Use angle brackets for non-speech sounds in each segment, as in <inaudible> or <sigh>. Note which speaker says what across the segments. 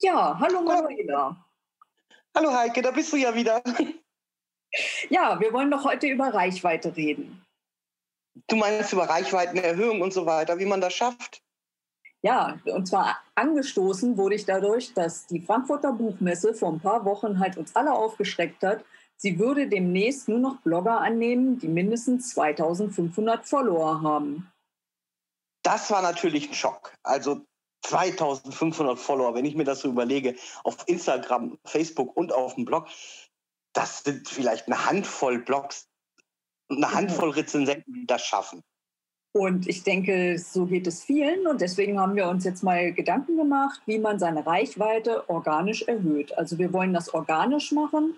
Speaker 1: Ja, hallo Manuela.
Speaker 2: Hallo Heike, da bist du ja wieder. <laughs> <laughs>
Speaker 1: Ja, wir wollen doch heute über Reichweite reden.
Speaker 2: Du meinst über Reichweitenerhöhung und so weiter, wie man das schafft?
Speaker 1: Ja, und zwar angestoßen wurde ich dadurch, dass die Frankfurter Buchmesse vor ein paar Wochen halt uns alle aufgeschreckt hat. Sie würde demnächst nur noch Blogger annehmen, die mindestens 2500 Follower haben.
Speaker 2: Das war natürlich ein Schock. Also 2500 Follower, wenn ich mir das so überlege, auf Instagram, Facebook und auf dem Blog, das sind vielleicht eine Handvoll Blogs, eine Handvoll Rezensenten, die das schaffen.
Speaker 1: Und ich denke, so geht es vielen. Und deswegen haben wir uns jetzt mal Gedanken gemacht, wie man seine Reichweite organisch erhöht. Also wir wollen das organisch machen,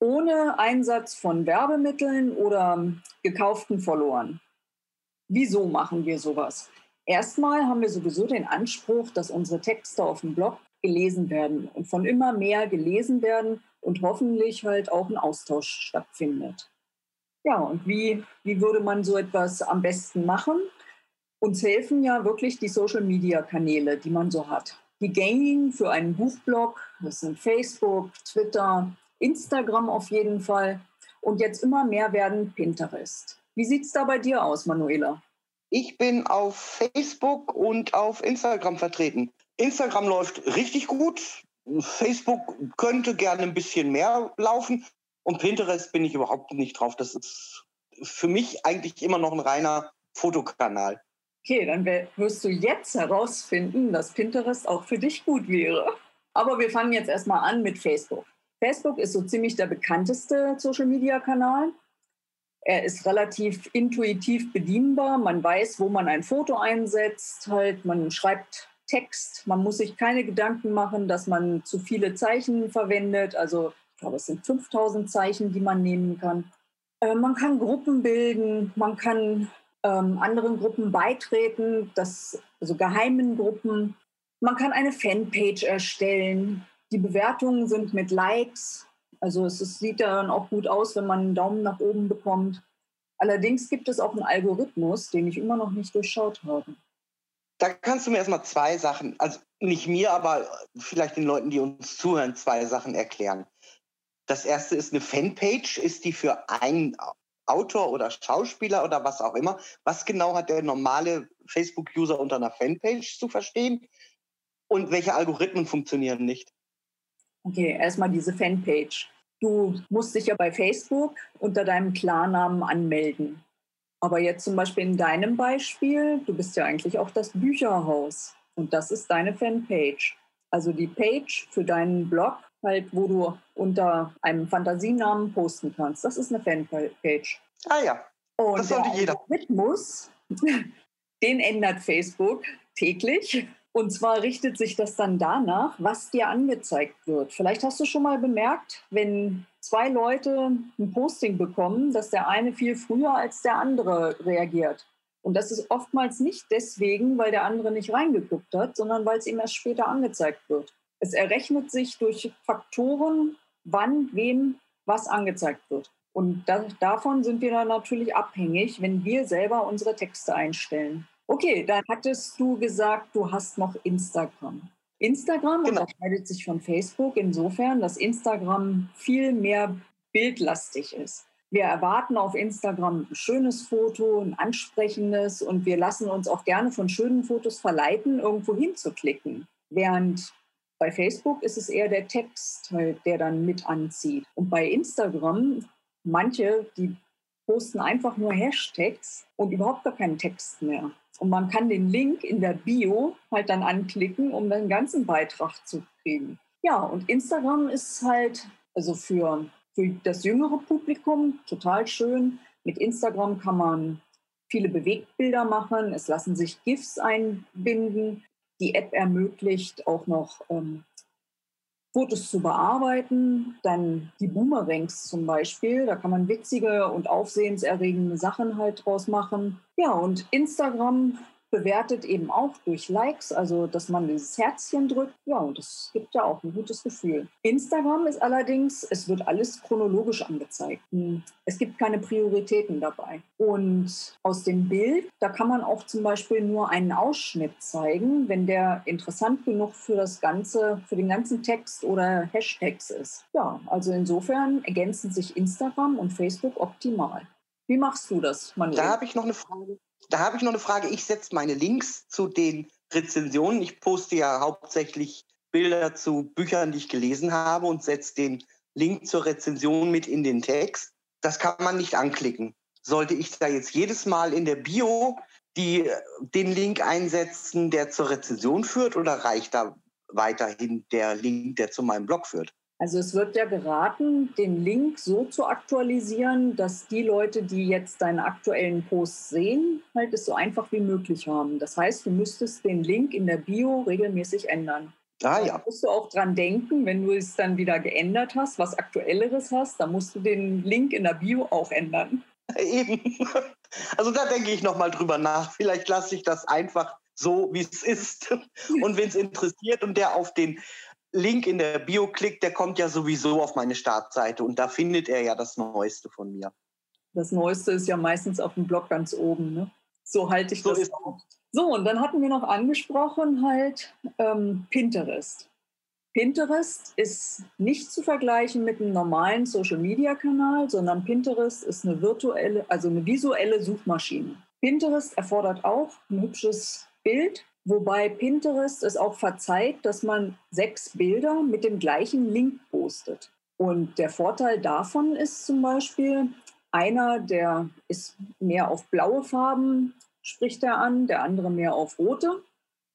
Speaker 1: ohne Einsatz von Werbemitteln oder gekauften Followern. Wieso machen wir sowas? Erstmal haben wir sowieso den Anspruch, dass unsere Texte auf dem Blog gelesen werden und von immer mehr gelesen werden und hoffentlich halt auch ein Austausch stattfindet. Ja, und wie, wie würde man so etwas am besten machen? Uns helfen ja wirklich die Social-Media-Kanäle, die man so hat. Die gängigen für einen Buchblog, das sind Facebook, Twitter, Instagram auf jeden Fall. Und jetzt immer mehr werden Pinterest. Wie sieht es da bei dir aus, Manuela?
Speaker 2: Ich bin auf Facebook und auf Instagram vertreten. Instagram läuft richtig gut. Facebook könnte gerne ein bisschen mehr laufen. Und Pinterest bin ich überhaupt nicht drauf. Das ist für mich eigentlich immer noch ein reiner Fotokanal.
Speaker 1: Okay, dann wirst du jetzt herausfinden, dass Pinterest auch für dich gut wäre. Aber wir fangen jetzt erstmal an mit Facebook. Facebook ist so ziemlich der bekannteste Social-Media-Kanal. Er ist relativ intuitiv bedienbar. Man weiß, wo man ein Foto einsetzt. Halt, man schreibt Text. Man muss sich keine Gedanken machen, dass man zu viele Zeichen verwendet. Also glaube, es sind 5000 Zeichen, die man nehmen kann. Äh, man kann Gruppen bilden, man kann ähm, anderen Gruppen beitreten, das, also geheimen Gruppen. Man kann eine Fanpage erstellen. Die Bewertungen sind mit Likes. Also es, es sieht ja dann auch gut aus, wenn man einen Daumen nach oben bekommt. Allerdings gibt es auch einen Algorithmus, den ich immer noch nicht durchschaut habe.
Speaker 2: Da kannst du mir erstmal zwei Sachen, also nicht mir, aber vielleicht den Leuten, die uns zuhören, zwei Sachen erklären. Das erste ist eine Fanpage. Ist die für einen Autor oder Schauspieler oder was auch immer? Was genau hat der normale Facebook-User unter einer Fanpage zu verstehen? Und welche Algorithmen funktionieren nicht?
Speaker 1: Okay, erstmal diese Fanpage. Du musst dich ja bei Facebook unter deinem Klarnamen anmelden. Aber jetzt zum Beispiel in deinem Beispiel, du bist ja eigentlich auch das Bücherhaus und das ist deine Fanpage. Also die Page für deinen Blog halt, wo du unter einem Fantasienamen posten kannst. Das ist eine Fanpage.
Speaker 2: Ah ja.
Speaker 1: Und das sollte jeder. Algorithmus, <laughs> den ändert Facebook täglich. Und zwar richtet sich das dann danach, was dir angezeigt wird. Vielleicht hast du schon mal bemerkt, wenn zwei Leute ein Posting bekommen, dass der eine viel früher als der andere reagiert. Und das ist oftmals nicht deswegen, weil der andere nicht reingeguckt hat, sondern weil es ihm erst später angezeigt wird. Es errechnet sich durch Faktoren, wann, wem was angezeigt wird. Und da, davon sind wir dann natürlich abhängig, wenn wir selber unsere Texte einstellen. Okay, dann hattest du gesagt, du hast noch Instagram. Instagram genau. unterscheidet sich von Facebook insofern, dass Instagram viel mehr bildlastig ist. Wir erwarten auf Instagram ein schönes Foto, ein ansprechendes und wir lassen uns auch gerne von schönen Fotos verleiten, irgendwo hinzuklicken. Während bei Facebook ist es eher der Text, halt, der dann mit anzieht. Und bei Instagram, manche, die posten einfach nur Hashtags und überhaupt gar keinen Text mehr. Und man kann den Link in der Bio halt dann anklicken, um den ganzen Beitrag zu kriegen. Ja, und Instagram ist halt, also für, für das jüngere Publikum total schön. Mit Instagram kann man viele Bewegtbilder machen. Es lassen sich GIFs einbinden. Die App ermöglicht auch noch ähm, Fotos zu bearbeiten, dann die Boomerangs zum Beispiel. Da kann man witzige und aufsehenserregende Sachen halt draus machen. Ja, und Instagram bewertet eben auch durch Likes, also dass man dieses Herzchen drückt. Ja, und das gibt ja auch ein gutes Gefühl. Instagram ist allerdings, es wird alles chronologisch angezeigt. Hm, es gibt keine Prioritäten dabei. Und aus dem Bild, da kann man auch zum Beispiel nur einen Ausschnitt zeigen, wenn der interessant genug für das Ganze, für den ganzen Text oder Hashtags ist. Ja, also insofern ergänzen sich Instagram und Facebook optimal. Wie machst du das,
Speaker 2: Manuel? Da habe ich noch eine Frage. Da habe ich noch eine Frage. Ich setze meine Links zu den Rezensionen. Ich poste ja hauptsächlich Bilder zu Büchern, die ich gelesen habe und setze den Link zur Rezension mit in den Text. Das kann man nicht anklicken. Sollte ich da jetzt jedes Mal in der Bio die, den Link einsetzen, der zur Rezension führt, oder reicht da weiterhin der Link, der zu meinem Blog führt?
Speaker 1: Also es wird ja geraten, den Link so zu aktualisieren, dass die Leute, die jetzt deine aktuellen Posts sehen, halt es so einfach wie möglich haben. Das heißt, du müsstest den Link in der Bio regelmäßig ändern. Ah, ja. Da musst du auch dran denken, wenn du es dann wieder geändert hast, was Aktuelleres hast, dann musst du den Link in der Bio auch ändern. <laughs>
Speaker 2: Eben. Also da denke ich nochmal drüber nach. Vielleicht lasse ich das einfach so, wie es ist. <laughs> Und wenn es interessiert und der auf den Link in der Bio klickt, der kommt ja sowieso auf meine Startseite und da findet er ja das Neueste von mir.
Speaker 1: Das Neueste ist ja meistens auf dem Blog ganz oben. Ne? So halte ich so das auch. So, und dann hatten wir noch angesprochen halt ähm, Pinterest. Pinterest ist nicht zu vergleichen mit einem normalen Social-Media-Kanal, sondern Pinterest ist eine virtuelle, also eine visuelle Suchmaschine. Pinterest erfordert auch ein hübsches Bild, Wobei Pinterest es auch verzeiht, dass man sechs Bilder mit dem gleichen Link postet. Und der Vorteil davon ist zum Beispiel, einer, der ist mehr auf blaue Farben, spricht er an, der andere mehr auf rote.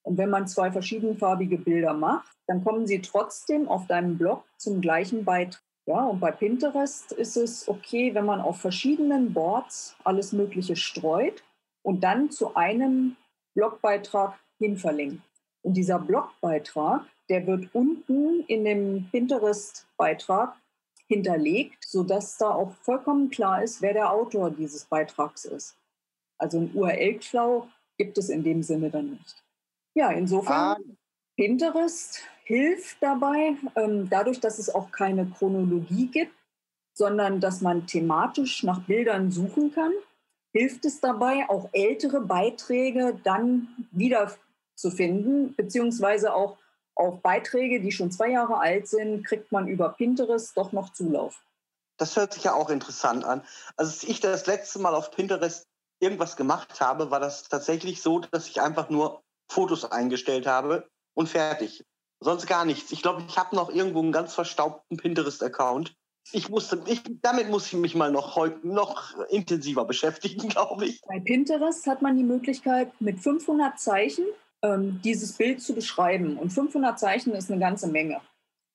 Speaker 1: Und wenn man zwei verschiedenfarbige Bilder macht, dann kommen sie trotzdem auf deinem Blog zum gleichen Beitrag. Ja, und bei Pinterest ist es okay, wenn man auf verschiedenen Boards alles Mögliche streut und dann zu einem Blogbeitrag hin verlinkt. Und dieser Blogbeitrag, der wird unten in dem Pinterest-Beitrag hinterlegt, sodass da auch vollkommen klar ist, wer der Autor dieses Beitrags ist. Also ein URL-Klau gibt es in dem Sinne dann nicht. Ja, insofern, ah. Pinterest hilft dabei, ähm, dadurch, dass es auch keine Chronologie gibt, sondern dass man thematisch nach Bildern suchen kann, hilft es dabei, auch ältere Beiträge dann wieder zu finden, beziehungsweise auch auf Beiträge, die schon zwei Jahre alt sind, kriegt man über Pinterest doch noch Zulauf.
Speaker 2: Das hört sich ja auch interessant an. Als ich das letzte Mal auf Pinterest irgendwas gemacht habe, war das tatsächlich so, dass ich einfach nur Fotos eingestellt habe und fertig. Sonst gar nichts. Ich glaube, ich habe noch irgendwo einen ganz verstaubten Pinterest-Account. Ich musste, ich, damit muss ich mich mal noch, heute, noch intensiver beschäftigen, <laughs> glaube ich.
Speaker 1: Bei Pinterest hat man die Möglichkeit, mit 500 Zeichen ähm, dieses Bild zu beschreiben. Und 500 Zeichen ist eine ganze Menge.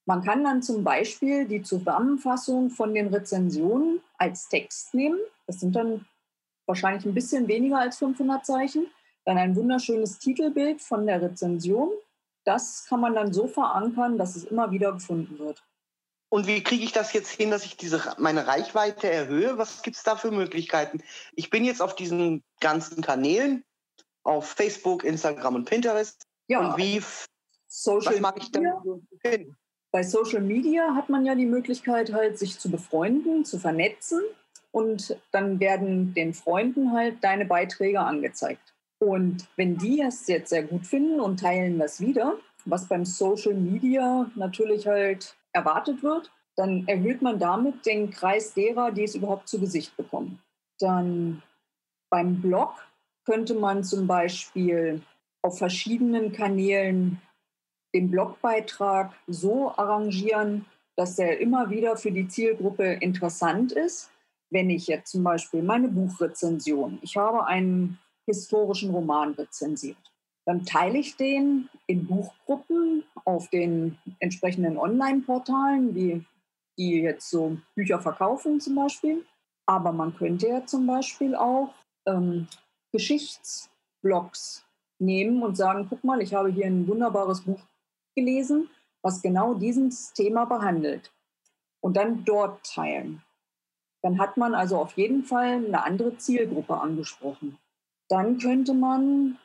Speaker 1: Man kann dann zum Beispiel die Zusammenfassung von den Rezensionen als Text nehmen. Das sind dann wahrscheinlich ein bisschen weniger als 500 Zeichen. Dann ein wunderschönes Titelbild von der Rezension. Das kann man dann so verankern, dass es immer wieder gefunden wird.
Speaker 2: Und wie kriege ich das jetzt hin, dass ich diese, meine Reichweite erhöhe? Was gibt es da für Möglichkeiten? Ich bin jetzt auf diesen ganzen Kanälen, auf Facebook, Instagram und Pinterest.
Speaker 1: Ja. Und wie Social was mag ich dann finden? Bei Social Media hat man ja die Möglichkeit, halt sich zu befreunden, zu vernetzen und dann werden den Freunden halt deine Beiträge angezeigt. Und wenn die es jetzt sehr gut finden und teilen das wieder, was beim Social Media natürlich halt erwartet wird, dann erhöht man damit den Kreis derer, die es überhaupt zu Gesicht bekommen. Dann beim Blog könnte man zum Beispiel auf verschiedenen Kanälen den Blogbeitrag so arrangieren, dass er immer wieder für die Zielgruppe interessant ist. Wenn ich jetzt zum Beispiel meine Buchrezension, ich habe einen historischen Roman rezensiert, dann teile ich den in Buchgruppen auf den entsprechenden Online-Portalen, wie die jetzt so Bücher verkaufen zum Beispiel. Aber man könnte ja zum Beispiel auch ähm, Geschichtsblogs nehmen und sagen, guck mal, ich habe hier ein wunderbares Buch gelesen, was genau dieses Thema behandelt. Und dann dort teilen. Dann hat man also auf jeden Fall eine andere Zielgruppe angesprochen. Dann könnte man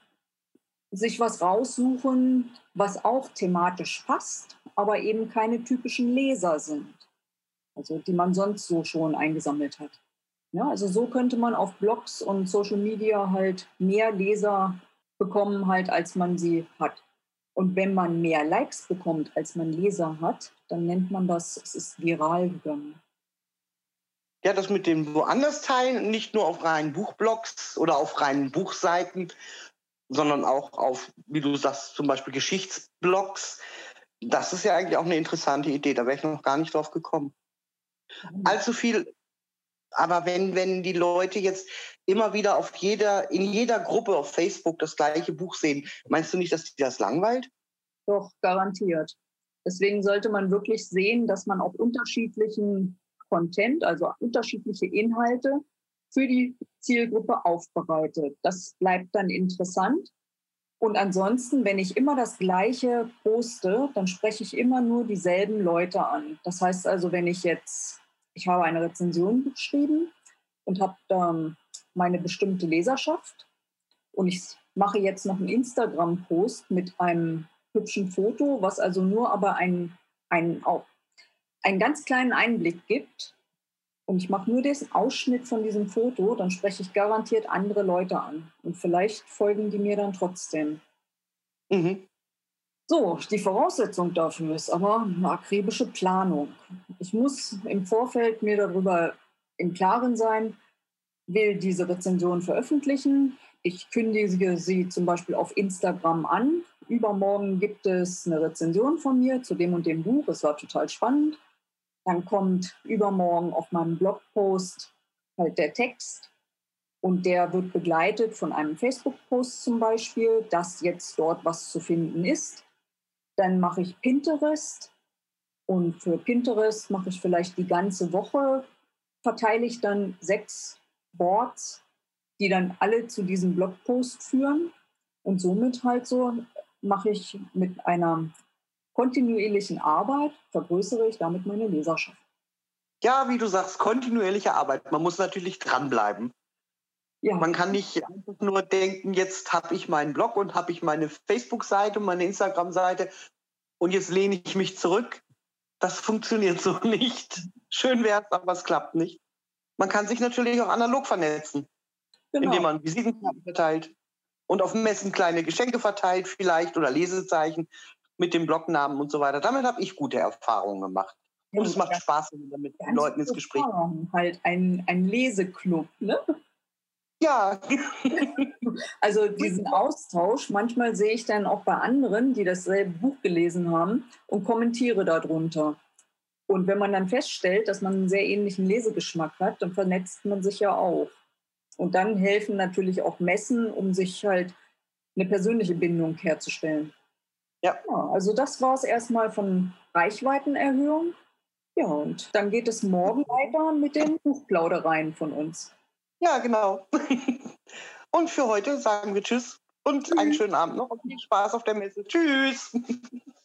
Speaker 1: sich was raussuchen, was auch thematisch passt, aber eben keine typischen Leser sind, also die man sonst so schon eingesammelt hat. Ja, also so könnte man auf Blogs und Social Media halt mehr Leser bekommen, halt, als man sie hat. Und wenn man mehr Likes bekommt, als man Leser hat, dann nennt man das, es ist viral gegangen.
Speaker 2: Ja, das mit dem woanders teilen, nicht nur auf reinen Buchblogs oder auf reinen Buchseiten, sondern auch auf, wie du sagst, zum Beispiel Geschichtsblogs. Das ist ja eigentlich auch eine interessante Idee. Da wäre ich noch gar nicht drauf gekommen. Mhm. Allzu viel, aber wenn, wenn die Leute jetzt immer wieder auf jeder, in jeder Gruppe auf Facebook das gleiche Buch sehen, meinst du nicht, dass die das langweilt?
Speaker 1: Doch, garantiert. Deswegen sollte man wirklich sehen, dass man auf unterschiedlichen Content, also unterschiedliche Inhalte für die Zielgruppe aufbereitet. Das bleibt dann interessant. Und ansonsten, wenn ich immer das Gleiche poste, dann spreche ich immer nur dieselben Leute an. Das heißt also, wenn ich jetzt, ich habe eine Rezension geschrieben und habe dann meine bestimmte Leserschaft und ich mache jetzt noch einen Instagram-Post mit einem hübschen Foto, was also nur aber einen, einen, auch einen ganz kleinen Einblick gibt und ich mache nur den Ausschnitt von diesem Foto, dann spreche ich garantiert andere Leute an. Und vielleicht folgen die mir dann trotzdem. Mhm. So, die Voraussetzung dafür ist aber eine akribische Planung. Ich muss im Vorfeld mir darüber im Klaren sein, will diese Rezension veröffentlichen. Ich kündige sie zum Beispiel auf Instagram an. Übermorgen gibt es eine Rezension von mir zu dem und dem Buch. Es war total spannend. Dann kommt übermorgen auf meinem Blogpost halt der Text und der wird begleitet von einem Facebook-Post zum Beispiel, dass jetzt dort was zu finden ist. Dann mache ich Pinterest und für Pinterest mache ich vielleicht die ganze Woche, verteile ich dann sechs Boards, die dann alle zu diesem Blogpost führen. Und somit halt so mache ich mit einer kontinuierlichen Arbeit vergrößere ich damit meine Leserschaft.
Speaker 2: Ja, wie du sagst, kontinuierliche Arbeit. Man muss natürlich dranbleiben. Ja. Man kann nicht einfach nur denken, jetzt habe ich meinen Blog und habe ich meine Facebook-Seite, meine Instagram-Seite und jetzt lehne ich mich zurück. Das <laughs> funktioniert so nicht. Schön wäre es, aber es klappt nicht. Man kann sich natürlich auch analog vernetzen, genau. indem man Visitenkarten verteilt und auf Messen kleine Geschenke verteilt vielleicht oder Lesezeichen mit dem Blognamen und so weiter. Damit habe ich gute Erfahrungen gemacht. Und es macht Spaß, wenn man mit den Leuten ins Gespräch
Speaker 1: kommt. Halt ein, ein Leseclub, ne?
Speaker 2: Ja. <laughs>
Speaker 1: also diesen Austausch, manchmal sehe ich dann auch bei anderen, die dasselbe Buch gelesen haben und kommentiere darunter. Und wenn man dann feststellt, dass man einen sehr ähnlichen Lesegeschmack hat, dann vernetzt man sich ja auch. Und dann helfen natürlich auch Messen, um sich halt eine persönliche Bindung herzustellen. Ja. ja also das war es erstmal von Reichweitenerhöhung. Ja, und dann geht es morgen weiter mit den Buchplaudereien von uns.
Speaker 2: Ja, genau. <laughs> Und für heute sagen wir Tschüss und einen schönen Abend noch und viel Spaß auf der Messe. Tschüss. <laughs>